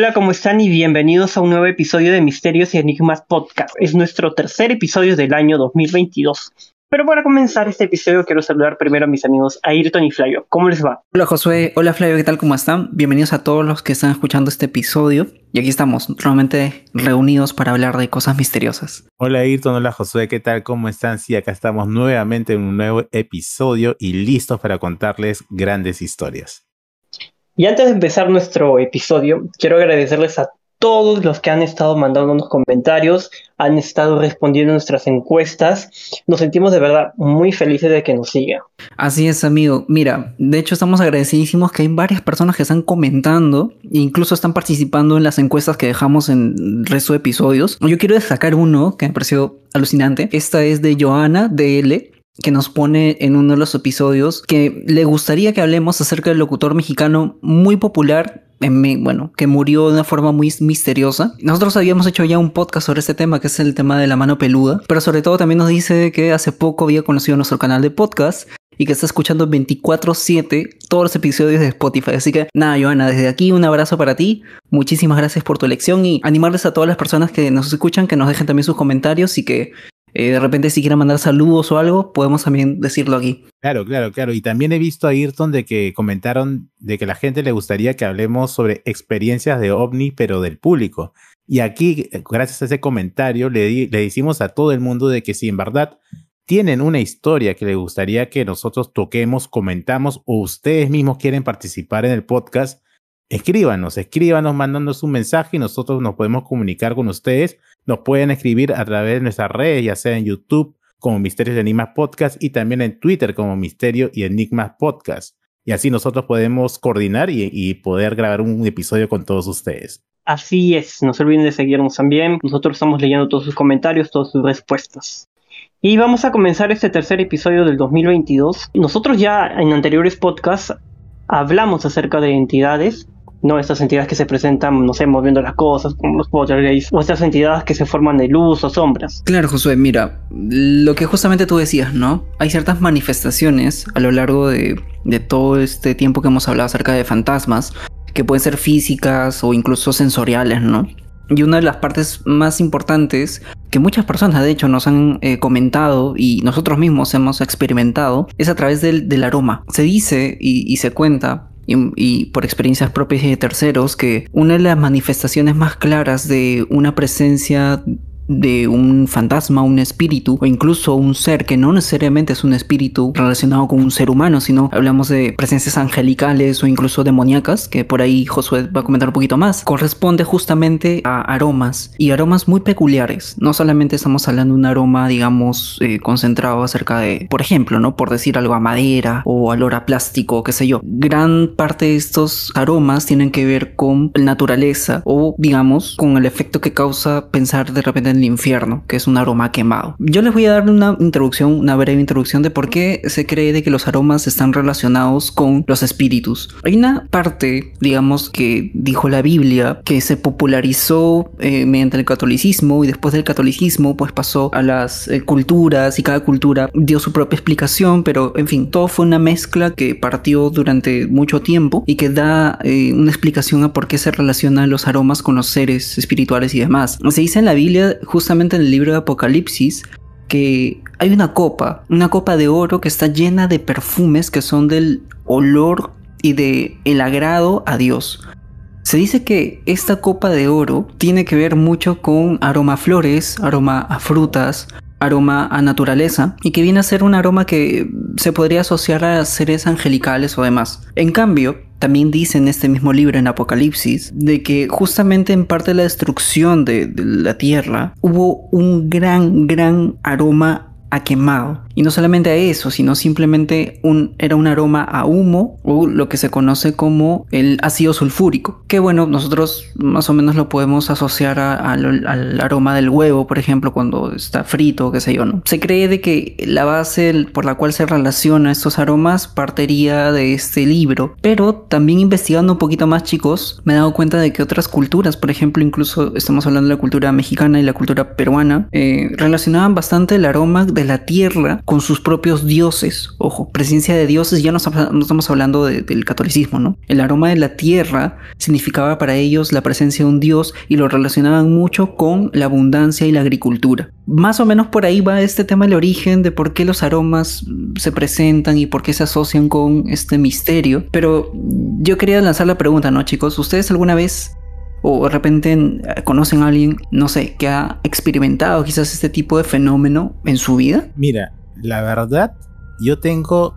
Hola, ¿cómo están? Y bienvenidos a un nuevo episodio de Misterios y Enigmas Podcast. Es nuestro tercer episodio del año 2022. Pero para comenzar este episodio quiero saludar primero a mis amigos Ayrton y Flavio. ¿Cómo les va? Hola Josué, hola Flavio, ¿qué tal? ¿Cómo están? Bienvenidos a todos los que están escuchando este episodio. Y aquí estamos, nuevamente reunidos para hablar de cosas misteriosas. Hola Ayrton, hola Josué, ¿qué tal? ¿Cómo están? Sí, acá estamos nuevamente en un nuevo episodio y listos para contarles grandes historias. Y antes de empezar nuestro episodio, quiero agradecerles a todos los que han estado mandando unos comentarios, han estado respondiendo nuestras encuestas. Nos sentimos de verdad muy felices de que nos sigan. Así es, amigo. Mira, de hecho estamos agradecidísimos que hay varias personas que están comentando e incluso están participando en las encuestas que dejamos en el resto de episodios. Yo quiero destacar uno que me pareció alucinante. Esta es de Joana DL que nos pone en uno de los episodios que le gustaría que hablemos acerca del locutor mexicano muy popular, en, bueno, que murió de una forma muy misteriosa. Nosotros habíamos hecho ya un podcast sobre este tema, que es el tema de la mano peluda, pero sobre todo también nos dice que hace poco había conocido nuestro canal de podcast y que está escuchando 24/7 todos los episodios de Spotify. Así que nada, Joana, desde aquí un abrazo para ti. Muchísimas gracias por tu elección y animarles a todas las personas que nos escuchan que nos dejen también sus comentarios y que eh, de repente si quieren mandar saludos o algo, podemos también decirlo aquí. Claro, claro, claro. Y también he visto a Ayrton de que comentaron de que la gente le gustaría que hablemos sobre experiencias de ovni, pero del público. Y aquí, gracias a ese comentario, le, le decimos a todo el mundo de que si en verdad tienen una historia que les gustaría que nosotros toquemos, comentamos o ustedes mismos quieren participar en el podcast, escríbanos, escríbanos mandándonos un mensaje y nosotros nos podemos comunicar con ustedes. Nos pueden escribir a través de nuestras redes, ya sea en YouTube como Misterios y Enigmas Podcast y también en Twitter como Misterio y Enigmas Podcast. Y así nosotros podemos coordinar y, y poder grabar un episodio con todos ustedes. Así es, no se olviden de seguirnos también. Nosotros estamos leyendo todos sus comentarios, todas sus respuestas. Y vamos a comenzar este tercer episodio del 2022. Nosotros ya en anteriores podcasts hablamos acerca de entidades no estas entidades que se presentan, no sé, moviendo las cosas, como los poltergeists, o estas entidades que se forman de luz o sombras. Claro, Josué, mira, lo que justamente tú decías, ¿no? Hay ciertas manifestaciones a lo largo de, de todo este tiempo que hemos hablado acerca de fantasmas, que pueden ser físicas o incluso sensoriales, ¿no? Y una de las partes más importantes que muchas personas de hecho nos han eh, comentado y nosotros mismos hemos experimentado es a través del, del aroma. Se dice y, y se cuenta y, por experiencias propias y de terceros que una de las manifestaciones más claras de una presencia de un fantasma, un espíritu o incluso un ser que no necesariamente es un espíritu relacionado con un ser humano, sino hablamos de presencias angelicales o incluso demoníacas, que por ahí Josué va a comentar un poquito más, corresponde justamente a aromas y aromas muy peculiares. No solamente estamos hablando de un aroma, digamos, eh, concentrado acerca de, por ejemplo, ¿no? Por decir algo a madera o olor a plástico, qué sé yo. Gran parte de estos aromas tienen que ver con naturaleza o, digamos, con el efecto que causa pensar de repente en el infierno, que es un aroma quemado. Yo les voy a dar una introducción, una breve introducción de por qué se cree de que los aromas están relacionados con los espíritus. Hay una parte, digamos, que dijo la Biblia, que se popularizó eh, mediante el catolicismo y después del catolicismo pues pasó a las eh, culturas y cada cultura dio su propia explicación, pero en fin, todo fue una mezcla que partió durante mucho tiempo y que da eh, una explicación a por qué se relacionan los aromas con los seres espirituales y demás. Se dice en la Biblia justamente en el libro de Apocalipsis que hay una copa, una copa de oro que está llena de perfumes que son del olor y de el agrado a Dios. Se dice que esta copa de oro tiene que ver mucho con aroma a flores, aroma a frutas, aroma a naturaleza y que viene a ser un aroma que se podría asociar a seres angelicales o demás. En cambio, también dice en este mismo libro, en Apocalipsis, de que justamente en parte de la destrucción de, de la tierra hubo un gran, gran aroma a quemado. Y no solamente a eso, sino simplemente un, era un aroma a humo o lo que se conoce como el ácido sulfúrico. Que bueno, nosotros más o menos lo podemos asociar al aroma del huevo, por ejemplo, cuando está frito, qué sé yo, ¿no? Se cree de que la base por la cual se relaciona estos aromas partiría de este libro. Pero también investigando un poquito más, chicos, me he dado cuenta de que otras culturas, por ejemplo, incluso estamos hablando de la cultura mexicana y la cultura peruana, eh, relacionaban bastante el aroma la tierra con sus propios dioses. Ojo, presencia de dioses, ya no estamos hablando del catolicismo, ¿no? El aroma de la tierra significaba para ellos la presencia de un dios y lo relacionaban mucho con la abundancia y la agricultura. Más o menos por ahí va este tema del origen de por qué los aromas se presentan y por qué se asocian con este misterio. Pero yo quería lanzar la pregunta, ¿no, chicos? ¿Ustedes alguna vez o de repente eh, conocen a alguien, no sé, que ha experimentado quizás este tipo de fenómeno en su vida? Mira, la verdad, yo tengo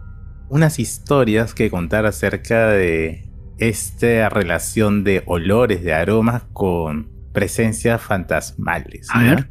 unas historias que contar acerca de esta relación de olores, de aromas con presencias fantasmales.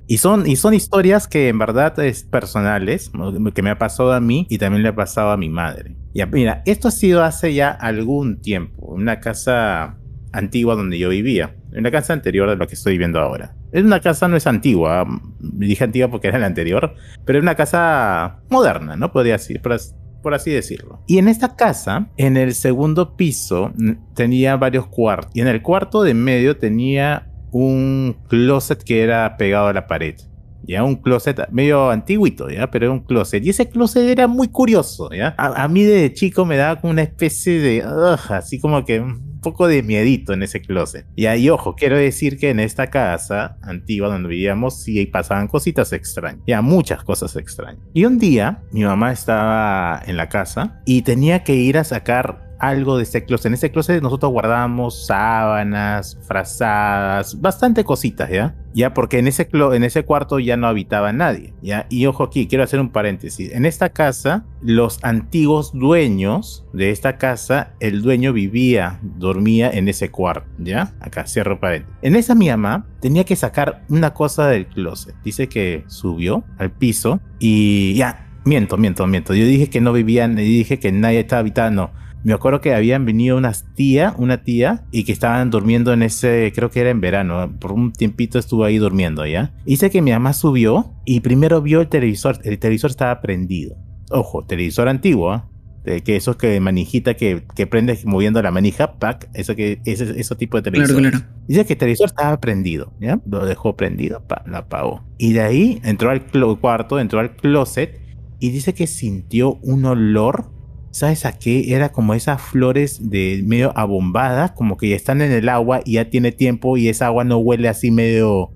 Y son, y son historias que en verdad es personales, que me ha pasado a mí y también le ha pasado a mi madre. Ya, mira, esto ha sido hace ya algún tiempo, en una casa antigua donde yo vivía, en la casa anterior de lo que estoy viviendo ahora. Es una casa, no es antigua, dije antigua porque era la anterior, pero es una casa moderna, ¿no? Podría decir, por, por así decirlo. Y en esta casa, en el segundo piso, tenía varios cuartos, y en el cuarto de medio tenía un closet que era pegado a la pared. Ya, un closet medio antiguito, ya, pero era un closet. Y ese closet era muy curioso, ya. A, mí de chico me daba como una especie de, así como que un poco de miedito en ese closet. Y ahí, ojo, quiero decir que en esta casa antigua donde vivíamos sí pasaban cositas extrañas, ya muchas cosas extrañas. Y un día mi mamá estaba en la casa y tenía que ir a sacar algo de este closet. En este closet nosotros guardábamos sábanas, frazadas, bastante cositas, ¿ya? Ya porque en ese, en ese cuarto ya no habitaba nadie, ¿ya? Y ojo aquí, quiero hacer un paréntesis. En esta casa, los antiguos dueños de esta casa, el dueño vivía, dormía en ese cuarto, ¿ya? Acá cierro paréntesis. En esa mi mamá tenía que sacar una cosa del closet. Dice que subió al piso y ya, miento, miento, miento. Yo dije que no vivían, dije que nadie estaba habitando, me acuerdo que habían venido unas tía, una tía, y que estaban durmiendo en ese, creo que era en verano, por un tiempito estuvo ahí durmiendo, ¿ya? Hice que mi mamá subió y primero vio el televisor, el televisor estaba prendido. Ojo, televisor antiguo, ¿eh? De que eso que manijita que, que prendes moviendo la manija, pack, eso que ese, ese tipo de televisor. Claro, claro. Dice que el televisor estaba prendido, ¿ya? Lo dejó prendido, pa, lo apagó. Y de ahí entró al cuarto, entró al closet y dice que sintió un olor ¿Sabes a qué? Era como esas flores de medio abombadas, como que ya están en el agua y ya tiene tiempo y esa agua no huele así medio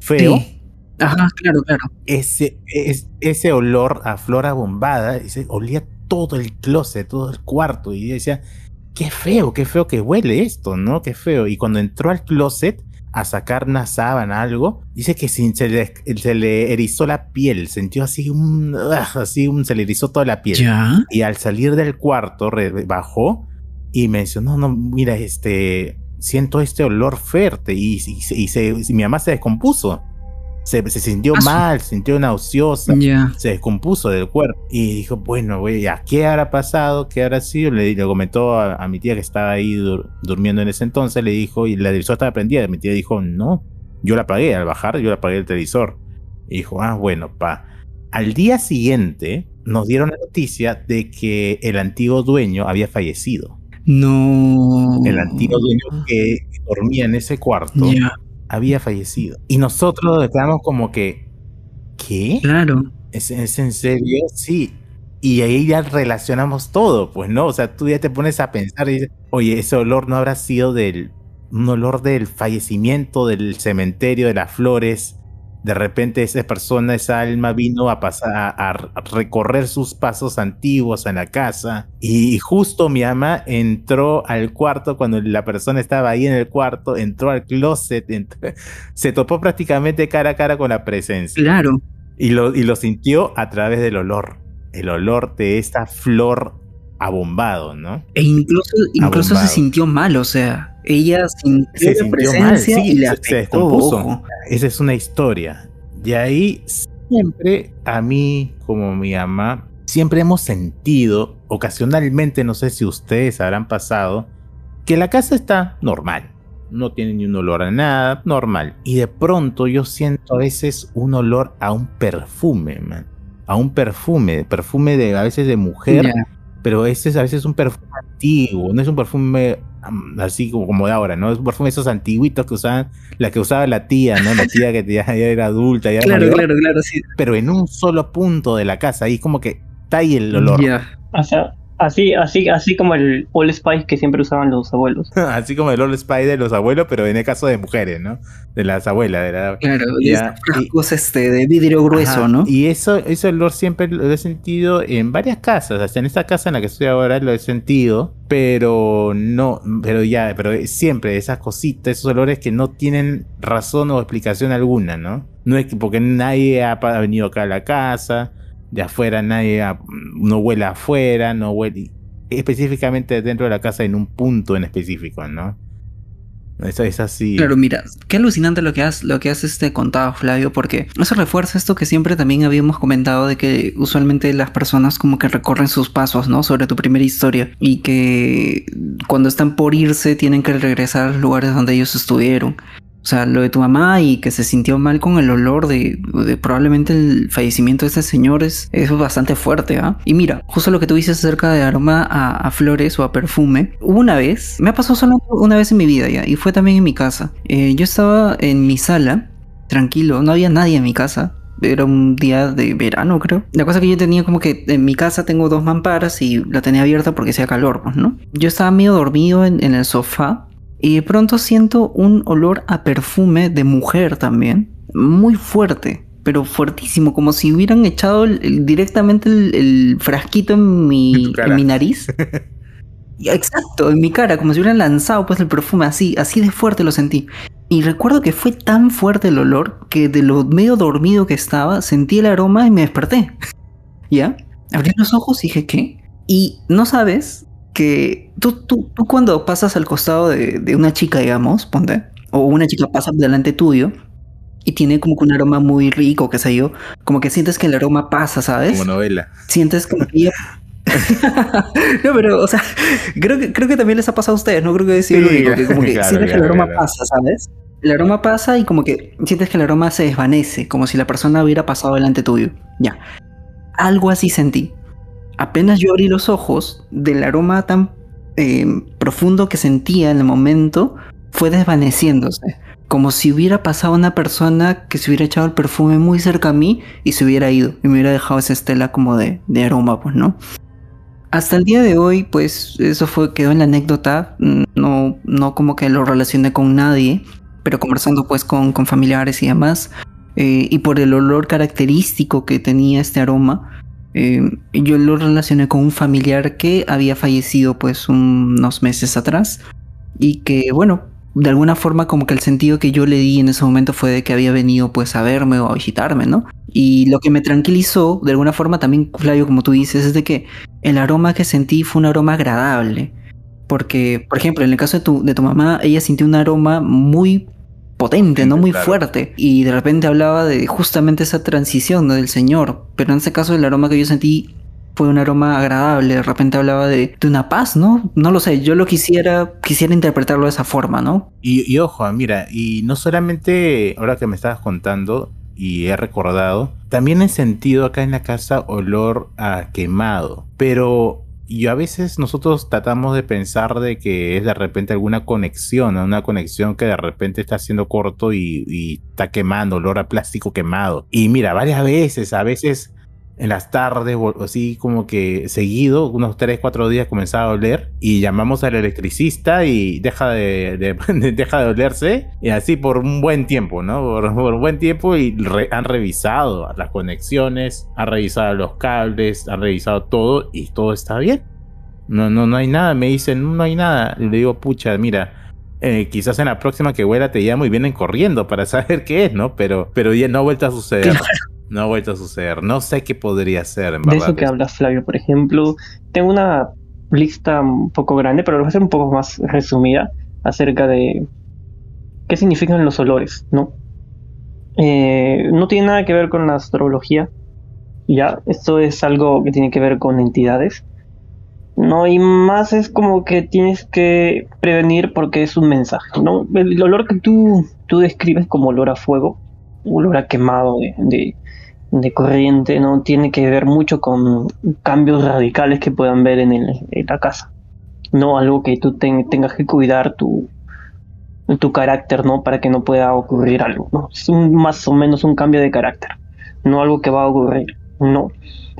feo. Ajá, claro, claro. Ese, ese olor a flor abombada, olía todo el closet, todo el cuarto. Y decía, qué feo, qué feo que huele esto, ¿no? Qué feo. Y cuando entró al closet, a sacar una sábana, algo, dice que se, le, se le erizó la piel, sintió así un, así un, se le erizó toda la piel. Y al salir del cuarto, bajó y mencionó, no, mira, este, siento este olor fuerte y, y, se, y mi mamá se descompuso se, sintió ah, mal, se sintió nauseosa, se descompuso del cuerpo. Y dijo, bueno, güey, ¿ya qué habrá pasado? ¿Qué habrá sido? Le, le comentó a, mi tía que estaba ahí durmiendo en ese entonces, le dijo, y la televisor estaba prendida. Mi tía dijo, no, yo la apagué, al bajar yo la apagué el televisor. Y dijo, ah, bueno, pa. Al día siguiente nos dieron la noticia de que el antiguo dueño había fallecido. No. El antiguo dueño que dormía en ese cuarto había fallecido. Y nosotros nos quedamos como que, ¿qué? Claro. ¿Es, en serio? Sí. Y ahí ya relacionamos todo, pues, ¿no? O sea, tú ya te pones a pensar y dices, oye, ese olor no habrá sido del, un olor del fallecimiento, del cementerio, de las flores, de repente esa persona, esa alma vino a pasar a, recorrer sus pasos antiguos en la casa y justo mi ama entró al cuarto cuando la persona estaba ahí en el cuarto, entró al closet, se topó prácticamente cara a cara con la presencia. Claro. Y lo, y lo sintió a través del olor, el olor de esta flor abombado, ¿no? E incluso, incluso se sintió mal, o sea, ella sintió, se sintió mal, sí, y se, descompuso. Esa es una historia. Y ahí siempre a mí, como mi mamá, siempre hemos sentido, ocasionalmente, no sé si ustedes habrán pasado, que la casa está normal. No tiene ni un olor a nada, normal. Y de pronto yo siento a veces un olor a un perfume, man. A un perfume, perfume de a veces de mujer, pero ese es a veces un perfume antiguo, no es un perfume así como, como de ahora, ¿no? Perfumes esos antiguitos que usaban, la que usaba la tía, ¿no? La tía que ya, era adulta, ya Claro, claro, claro, sí. Pero en un solo punto de la casa, ahí como que está ahí el olor. Ya. O sea, Así, así, así como el All Spice que siempre usaban los abuelos. así como el All Spice de los abuelos, pero en el caso de mujeres, ¿no? De las abuelas. De la... Claro, y este, de vidrio grueso, ¿no? Y eso, ese olor siempre lo he sentido en varias casas. Hasta en esta casa en la que estoy ahora lo he sentido. Pero no, pero ya, pero siempre esas cositas, esos olores que no tienen razón o explicación alguna, ¿no? No es que porque nadie ha venido acá a la casa de afuera, nadie no huele afuera, no huele específicamente dentro de la casa en un punto en específico, ¿no? Eso es así. Claro, mira, qué alucinante lo que has, lo que has este, contado, Flavio, porque eso refuerza esto que siempre también habíamos comentado de que usualmente las personas como que recorren sus pasos, ¿no? Sobre tu primera historia y que cuando están por irse tienen que regresar a los lugares donde ellos estuvieron. O sea, lo de tu mamá y que se sintió mal con el olor de, probablemente el fallecimiento de este señor es, bastante fuerte, ¿ah? Y mira, justo lo que tú dices acerca de aroma a, flores o a perfume, una vez, me ha pasado solo una vez en mi vida ya, y fue también en mi casa. Eh, yo estaba en mi sala, tranquilo, no había nadie en mi casa, era un día de verano, creo. La cosa que yo tenía como que en mi casa tengo dos mamparas y la tenía abierta porque hacía calor, pues, ¿no? Yo estaba medio dormido en, el sofá y de pronto siento un olor a perfume de mujer también, muy fuerte, pero fuertísimo, como si hubieran echado directamente el, frasquito en mi, en mi nariz. Exacto, en mi cara, como si hubieran lanzado pues el perfume así, así de fuerte lo sentí. Y recuerdo que fue tan fuerte el olor que de lo medio dormido que estaba, sentí el aroma y me desperté. ¿Ya? Abrí los ojos y dije, ¿qué? Y no sabes que tú, tú, tú cuando pasas al costado de, de, una chica, digamos, ponte, o una chica pasa delante tuyo y tiene como que un aroma muy rico, qué sé yo, como que sientes que el aroma pasa, ¿sabes? Como novela. Sientes como que no, pero, o sea, creo que, creo que también les ha pasado a ustedes, no creo que decir lo único, que como que sientes que el aroma pasa, ¿sabes? El aroma pasa y como que sientes que el aroma se desvanece, como si la persona hubiera pasado delante tuyo. Ya. Algo así sentí apenas yo abrí los ojos, del aroma tan eh, profundo que sentía en el momento, fue desvaneciéndose. Como si hubiera pasado una persona que se hubiera echado el perfume muy cerca a mí y se hubiera ido. Y me hubiera dejado esa estela como de, de aroma, pues, ¿no? Hasta el día de hoy, pues, eso fue, quedó en la anécdota. No, no como que lo relacioné con nadie. Pero conversando pues con, con familiares y demás. Eh, y por el olor característico que tenía este aroma, eh, yo lo relacioné con un familiar que había fallecido pues unos meses atrás y que bueno, de alguna forma como que el sentido que yo le di en ese momento fue de que había venido pues a verme o a visitarme, ¿no? Y lo que me tranquilizó, de alguna forma también, Flavio, como tú dices, es de que el aroma que sentí fue un aroma agradable. Porque, por ejemplo, en el caso de tu, de tu mamá, ella sintió un aroma muy potente, ¿no? Muy fuerte. Y de repente hablaba de justamente esa transición del Señor. Pero en ese caso el aroma que yo sentí fue un aroma agradable. De repente hablaba de, una paz, ¿no? No lo sé, yo lo quisiera, quisiera interpretarlo de esa forma, ¿no? Y, y ojo, mira, y no solamente ahora que me estabas contando y he recordado, también he sentido acá en la casa olor a quemado. Pero y a veces nosotros tratamos de pensar de que es de repente alguna conexión, una conexión que de repente está haciendo corto y, y, está quemando, olor a plástico quemado. Y mira, varias veces, a veces en las tardes, así como que seguido, unos 3, 4 días comenzaba a oler y llamamos al electricista y deja de, deja de olerse y así por un buen tiempo, ¿no? Por, un buen tiempo y han revisado las conexiones, han revisado los cables, han revisado todo y todo está bien. No, no, no hay nada, me dicen, no hay nada. Y le digo, pucha, mira, eh, quizás en la próxima que vuela te llamo y vienen corriendo para saber qué es, ¿no? Pero, pero ya no ha vuelto a suceder. No ha vuelto a suceder. No sé qué podría ser, en De eso que hablas, Flavio, por ejemplo, tengo una lista un poco grande, pero lo voy a hacer un poco más resumida acerca de qué significan los olores, ¿no? Eh, no tiene nada que ver con la astrología, ya, esto es algo que tiene que ver con entidades. No, y más es como que tienes que prevenir porque es un mensaje, ¿no? El olor que tú, tú describes como olor a fuego, olor a quemado de, de corriente no tiene que ver mucho con cambios radicales que puedan ver en la casa. no algo que tú tengas que cuidar tu, tu carácter, ¿no? Para que no pueda ocurrir algo, ¿no? Es un, más o menos un cambio de carácter, no algo que va a ocurrir, no.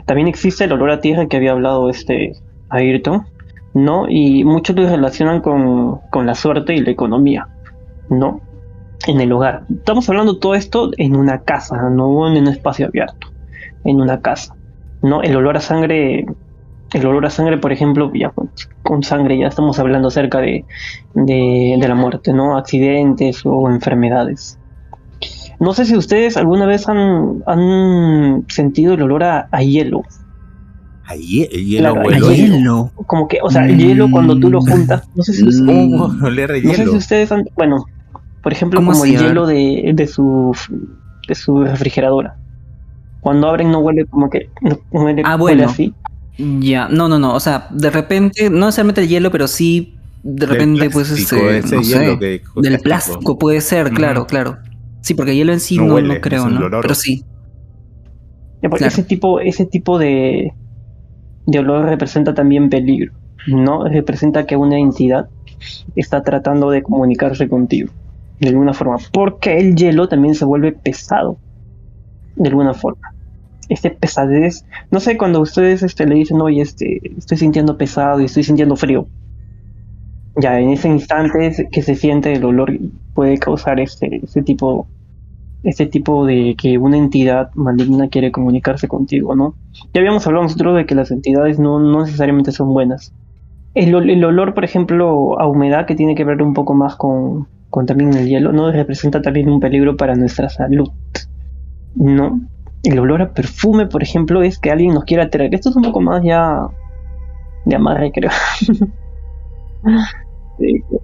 También existe el olor a tierra que había hablado este Ayrton, ¿no? Y muchos lo relacionan con, con la suerte y la economía, ¿no? En el hogar. Estamos hablando todo esto en una casa, no en un espacio abierto, en una casa, ¿no? El olor a sangre el olor a sangre, por ejemplo, ya con, sangre ya estamos hablando acerca de, de, la muerte, ¿no? Accidentes o enfermedades. No sé si ustedes alguna vez han, han sentido el olor a, hielo. A hielo, Como que, o sea, el hielo cuando tú lo juntas, no sé si, ustedes, no sé si ustedes han, bueno, por ejemplo, como el hielo de, de, su, de su refrigeradora. Cuando abren no huele como que, no huele, ah, huele así. Ya, no, no, no, o sea, de repente, no necesariamente el hielo, pero sí, de repente, pues, este, ese no sé, del plástico puede ser, claro, claro. Sí, porque el hielo en sí no, no, creo, ¿no? Pero sí. Ese tipo, ese tipo de, de olor representa también peligro, ¿no? Representa que una entidad está tratando de comunicarse contigo, de alguna forma, porque el hielo también se vuelve pesado, de alguna forma este pesadez, no sé, cuando ustedes este, le dicen, oye, este, estoy sintiendo pesado y estoy sintiendo frío, ya en ese instante que se siente el olor puede causar este, este tipo este tipo de que una entidad maligna quiere comunicarse contigo, ¿no? Ya habíamos hablado nosotros de que las entidades no, no necesariamente son buenas. El, el, olor, por ejemplo, a humedad, que tiene que ver un poco más con, con también el hielo, ¿no? Representa también un peligro para nuestra salud, ¿no? el olor a perfume, por ejemplo, es que alguien nos quiera traer. Esto es un poco más ya de amarre, creo.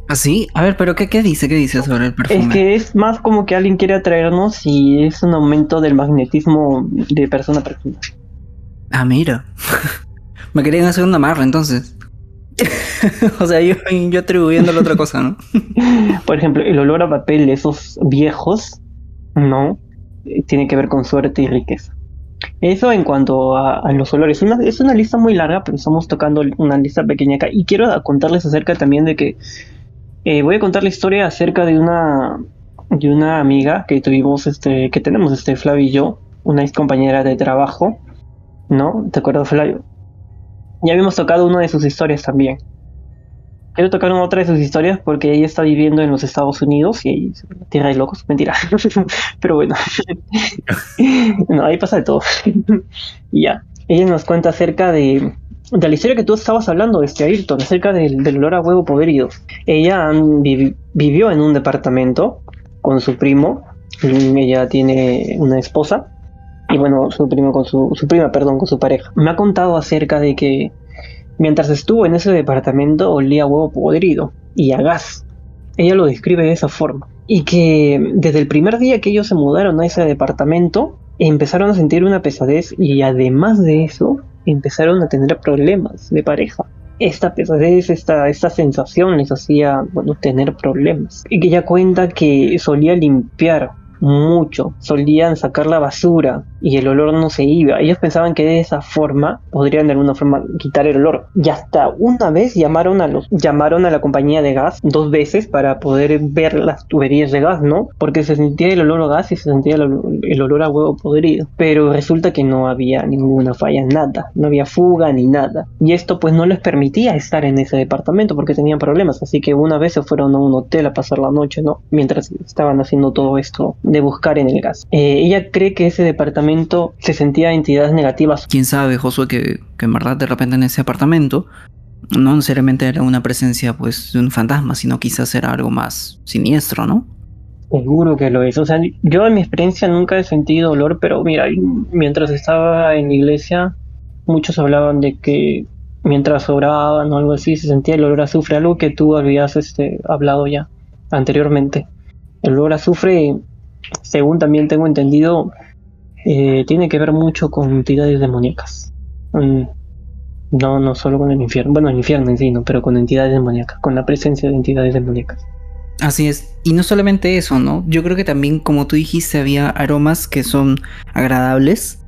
¿Ah, sí? A ver, pero ¿qué, ¿qué dice? ¿Qué dice sobre el perfume? Es que es más como que alguien quiere atraernos y es un aumento del magnetismo de persona a persona. Ah, mira. Me querían hacer un amarre entonces. o sea, yo, yo atribuyéndole otra cosa, ¿no? Por ejemplo, el olor a papel de esos viejos, ¿no? Eh, tiene que ver con suerte y riqueza. Eso en cuanto a, los olores. es una lista muy larga, pero estamos tocando una lista pequeña acá. Y quiero contarles acerca también de que eh, voy a contar la historia acerca de una de una amiga que tuvimos, este, que tenemos, este Flavio y yo, una ex compañera de trabajo, ¿no? ¿Te acuerdas, Flavio? Ya habíamos tocado una de sus historias también. Quiero tocar una otra de sus historias porque ella está viviendo en los Estados Unidos y ahí tierra de locos, mentira. Pero bueno, no, ahí pasa de todo. y ya, ella nos cuenta acerca de, la historia que tú estabas hablando, este Ayrton, acerca del, del olor a huevo podrido. Ella vivió en un departamento con su primo, ella tiene una esposa y bueno, su primo con su, su prima, perdón, con su pareja. Me ha contado acerca de que Mientras estuvo en ese departamento olía huevo podrido y a gas. Ella lo describe de esa forma. Y que desde el primer día que ellos se mudaron a ese departamento, empezaron a sentir una pesadez y además de eso, empezaron a tener problemas de pareja. Esta pesadez, esta, esta sensación les hacía, bueno, tener problemas. Y que ella cuenta que solía limpiar mucho. Solían sacar la basura y el olor no se iba. Ellos pensaban que de esa forma podrían de alguna forma quitar el olor. Y hasta una vez llamaron a los llamaron a la compañía de gas dos veces para poder ver las tuberías de gas, ¿no? Porque se sentía el olor a gas y se sentía el, olor a huevo podrido. Pero resulta que no había ninguna falla, nada. No había fuga ni nada. Y esto pues no les permitía estar en ese departamento porque tenían problemas. Así que una vez se fueron a un hotel a pasar la noche, ¿no? Mientras estaban haciendo todo esto de buscar en el gas. Eh, ella cree que ese departamento se sentía entidades negativas. ¿Quién sabe, Josué, que, que en verdad de repente en ese apartamento no necesariamente era una presencia pues de un fantasma, sino quizás era algo más siniestro, ¿no? Seguro que lo es. O sea, yo en mi experiencia nunca he sentido dolor, pero mira, mientras estaba en la iglesia, muchos hablaban de que mientras oraban o algo así, se sentía el olor a azufre, algo que tú habías este, hablado ya anteriormente. El olor a azufre según también tengo entendido, eh, tiene que ver mucho con entidades demoníacas. Mm, no, no solo con el infierno, bueno, el infierno en sí, no, pero con entidades demoníacas, con la presencia de entidades demoníacas. Así es, y no solamente eso, ¿no? Yo creo que también, como tú dijiste, había aromas que son agradables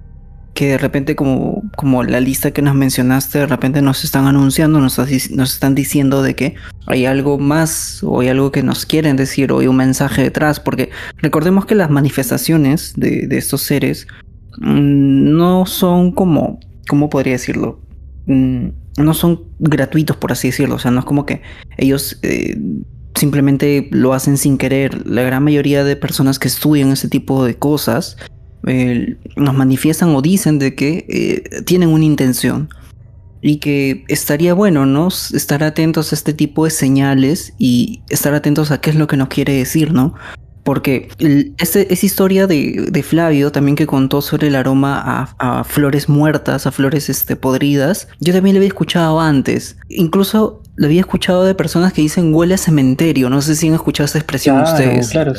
que de repente como, como la lista que nos mencionaste, de repente nos están anunciando, nos, están diciendo de que hay algo más o hay algo que nos quieren decir o hay un mensaje detrás, porque recordemos que las manifestaciones de, de estos seres mm, no son como, ¿cómo podría decirlo? Mm, no son gratuitos, por así decirlo, o sea, no es como que ellos... Eh, simplemente lo hacen sin querer. La gran mayoría de personas que estudian ese tipo de cosas nos manifiestan o dicen de que eh, tienen una intención y que estaría bueno, ¿no? Estar atentos a este tipo de señales y estar atentos a qué es lo que nos quiere decir, ¿no? Porque esa historia de, Flavio también que contó sobre el aroma a, flores muertas, a flores este, podridas, yo también lo había escuchado antes. Incluso lo había escuchado de personas que dicen huele a cementerio. No sé si han escuchado esa expresión ustedes. Claro,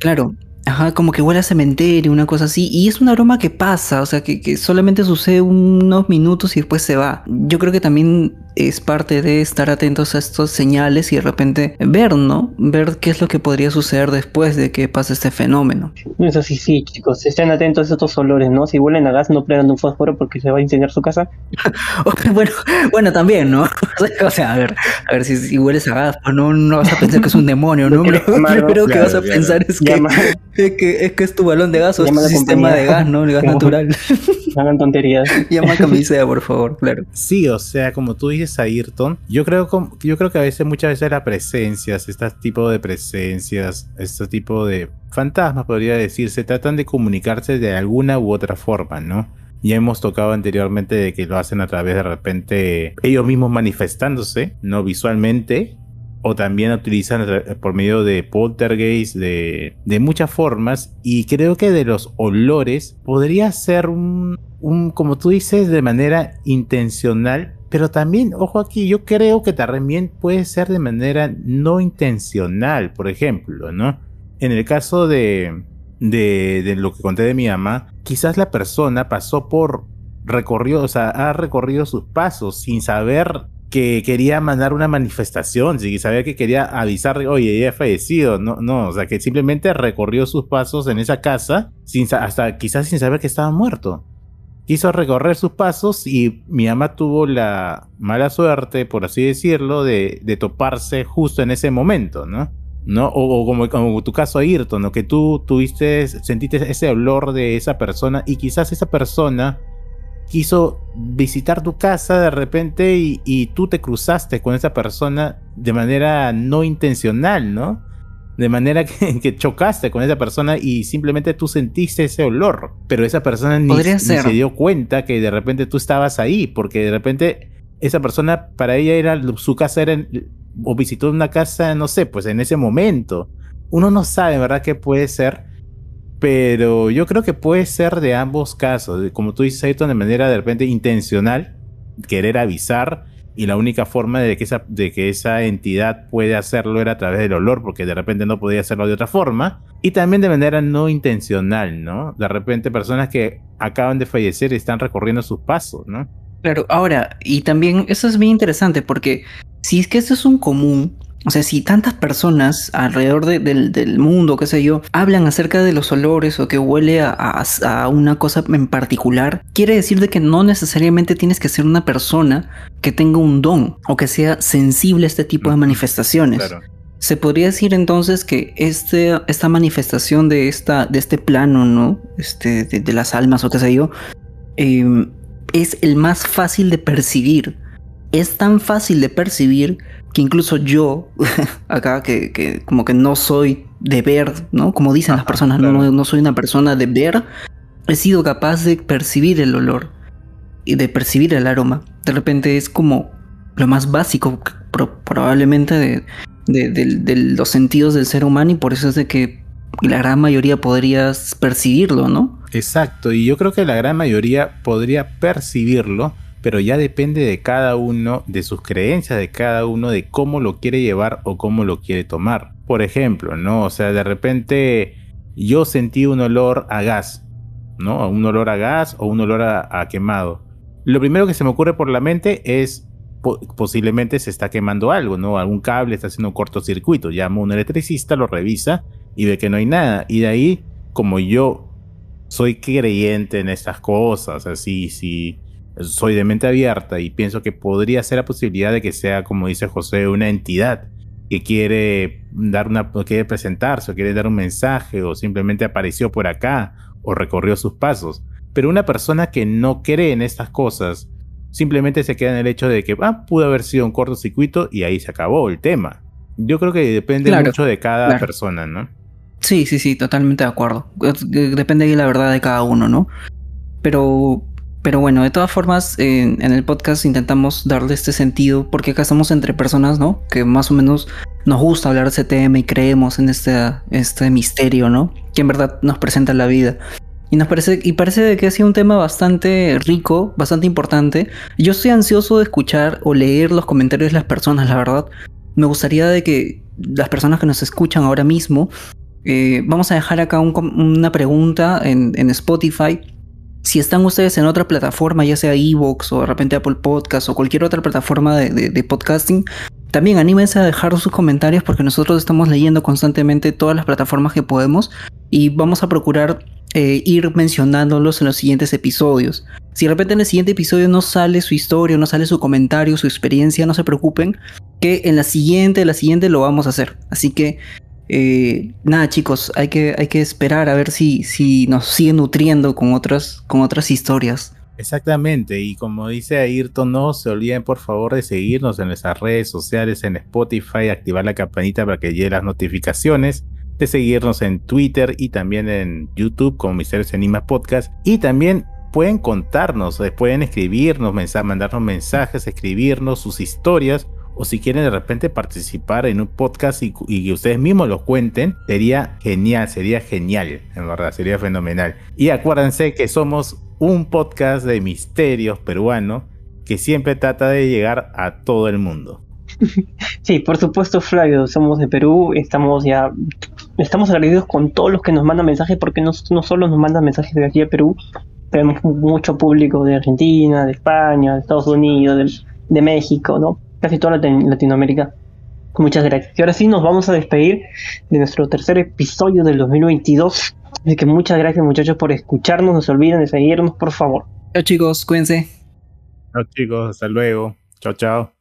claro. Ajá, como que huele a cementerio, una cosa así. Y es un aroma que pasa, o sea, que, que solamente sucede unos minutos y después se va. Yo creo que también es parte de estar atentos a estas señales y de repente ver, ¿no? Ver qué es lo que podría suceder después de que pase este fenómeno. Eso sí, sí, chicos, estén atentos a estos olores, ¿no? Si huelen a gas, no prendan un fósforo porque se va a incendiar su casa. bueno, bueno, también, ¿no? o sea, a ver, a ver si, si hueles a gas, pues no, no vas a pensar que es un demonio, ¿no? Lo primero que vas a pensar es que, es que, es que es tu balón de gas o es tu sistema de gas, ¿no? El gas natural. Hagan tonterías. Llama a camiseta, por favor, claro. Sí, o sea, como tú dices, Ayrton, yo creo, que a veces, muchas veces las presencias, este tipo de presencias, este tipo de fantasmas, podría decirse, tratan de comunicarse de alguna u otra forma, ¿no? Ya hemos tocado anteriormente de que lo hacen a través de repente ellos mismos manifestándose, no visualmente, o también utilizan por medio de poltergeist, de, muchas formas, y creo que de los olores podría ser un, como tú dices, de manera intencional, pero también, ojo aquí, yo creo que también puede ser de manera no intencional, por ejemplo, ¿no? En el caso de, de, lo que conté de mi mamá, quizás la persona pasó por, recorrió, o sea, ha recorrido sus pasos sin saber que quería mandar una manifestación, sin saber que quería avisar, oye, ella ha fallecido, no, no, o sea, que simplemente recorrió sus pasos en esa casa, sin, hasta quizás sin saber que estaba muerto quiso recorrer sus pasos y mi ama tuvo la mala suerte, por así decirlo, de, toparse justo en ese momento, ¿no? ¿No? O, como, tu caso, Ayrton, ¿no? que tú tuviste, sentiste ese olor de esa persona y quizás esa persona quiso visitar tu casa de repente y tú te cruzaste con esa persona de manera no intencional, ¿no? De manera que, chocaste con esa persona y simplemente tú sentiste ese olor. Pero esa persona ni, se dio cuenta que de repente tú estabas ahí. Porque de repente esa persona, para ella era su casa era o visitó una casa, no sé, pues en ese momento. Uno no sabe, ¿verdad? ¿Qué puede ser? Pero yo creo que puede ser de ambos casos. Como tú dices, Ayrton, de manera de repente intencional, querer avisar y la única forma de que, esa, de que esa entidad puede hacerlo era a través del olor, porque de repente no podía hacerlo de otra forma, y también de manera no intencional, ¿no? De repente personas que acaban de fallecer están recorriendo sus pasos, ¿no? Claro, ahora, y también eso es bien interesante porque si es que esto es un común, o sea, si tantas personas alrededor del mundo, qué sé yo, hablan acerca de los olores o que huele a, una cosa en particular, quiere decir de que no necesariamente tienes que ser una persona que tenga un don o que sea sensible a este tipo de manifestaciones. Se podría decir entonces que este, esta manifestación de, esta, de este plano, ¿no? Este, de, las almas o qué sé yo, em, es el más fácil de percibir. Es tan fácil de percibir que incluso yo, acá que, como que no soy de ver, ¿no? Como dicen las personas, no, no soy una persona de ver, he sido capaz de percibir el olor y de percibir el aroma. De repente es como lo más básico probablemente de, de, los sentidos del ser humano y por eso es de que la gran mayoría podrías percibirlo, ¿no? Exacto, y yo creo que la gran mayoría podría percibirlo pero ya depende de cada uno, de sus creencias, de cada uno, de cómo lo quiere llevar o cómo lo quiere tomar. Por ejemplo, ¿no? O sea, de repente yo sentí un olor a gas, ¿no? Un olor a gas o un olor a, quemado. Lo primero que se me ocurre por la mente es posiblemente se está quemando algo, ¿no? Algún cable está haciendo un cortocircuito. Llamo a un electricista, lo revisa y ve que no hay nada. Y de ahí, como yo soy creyente en estas cosas, así, sí, soy de mente abierta y pienso que podría ser la posibilidad de que sea, como dice José, una entidad que quiere dar una, quiere presentarse, o quiere dar un mensaje, o simplemente apareció por acá, o recorrió sus pasos. Pero una persona que no cree en estas cosas, simplemente se queda en el hecho de que ah, pudo haber sido un cortocircuito y ahí se acabó el tema. Yo creo que depende mucho de cada persona, ¿no? Sí, sí, sí, totalmente de acuerdo. Depende de la verdad de cada uno, ¿no? Pero pero bueno, de todas formas, en, el podcast intentamos darle este sentido, porque acá estamos entre personas, ¿no? Que más o menos nos gusta hablar de ese tema y creemos en este, este misterio, ¿no? Que en verdad nos presenta la vida. Y nos parece, y parece que ha sido un tema bastante rico, bastante importante. Yo estoy ansioso de escuchar o leer los comentarios de las personas, la verdad. Me gustaría de que las personas que nos escuchan ahora mismo, eh, vamos a dejar acá una pregunta en, en Spotify si están ustedes en otra plataforma, ya sea Evox o de repente Apple Podcast o cualquier otra plataforma de, podcasting, también anímense a dejar sus comentarios porque nosotros estamos leyendo constantemente todas las plataformas que podemos y vamos a procurar eh, ir mencionándolos en los siguientes episodios. Si de repente en el siguiente episodio no sale su historia, no sale su comentario, su experiencia, no se preocupen, que en la siguiente, la siguiente lo vamos a hacer. Así que eh, nada chicos, hay que, hay que esperar a ver si, si nos sigue nutriendo con otras, con otras historias. Exactamente, y como dice Ayrton, no se olviden por favor de seguirnos en nuestras redes sociales, en Spotify, activar la campanita para que lleguen las notificaciones, de seguirnos en Twitter y también en YouTube como Misterios Enigmas Podcast, y también pueden contarnos, pueden escribirnos, mandarnos mensajes, escribirnos sus historias o si quieren de repente participar en un podcast y, que ustedes mismos lo cuenten, sería genial, sería genial, en verdad, sería fenomenal. Y acuérdense que somos un podcast de misterios peruano que siempre trata de llegar a todo el mundo. Sí, por supuesto, Flavio, somos de Perú, estamos ya, estamos agradecidos con todos los que nos mandan mensajes, porque no, no solo nos mandan mensajes de aquí a Perú, tenemos mucho público de Argentina, de España, de Estados Unidos, de México, ¿no? Casi toda Latinoamérica. Muchas gracias. Y ahora sí nos vamos a despedir de nuestro tercer episodio del 2022. Así que muchas gracias muchachos por escucharnos. No se olviden de seguirnos, por favor. Chao chicos, cuídense. Chao chicos, hasta luego. Chao, chao.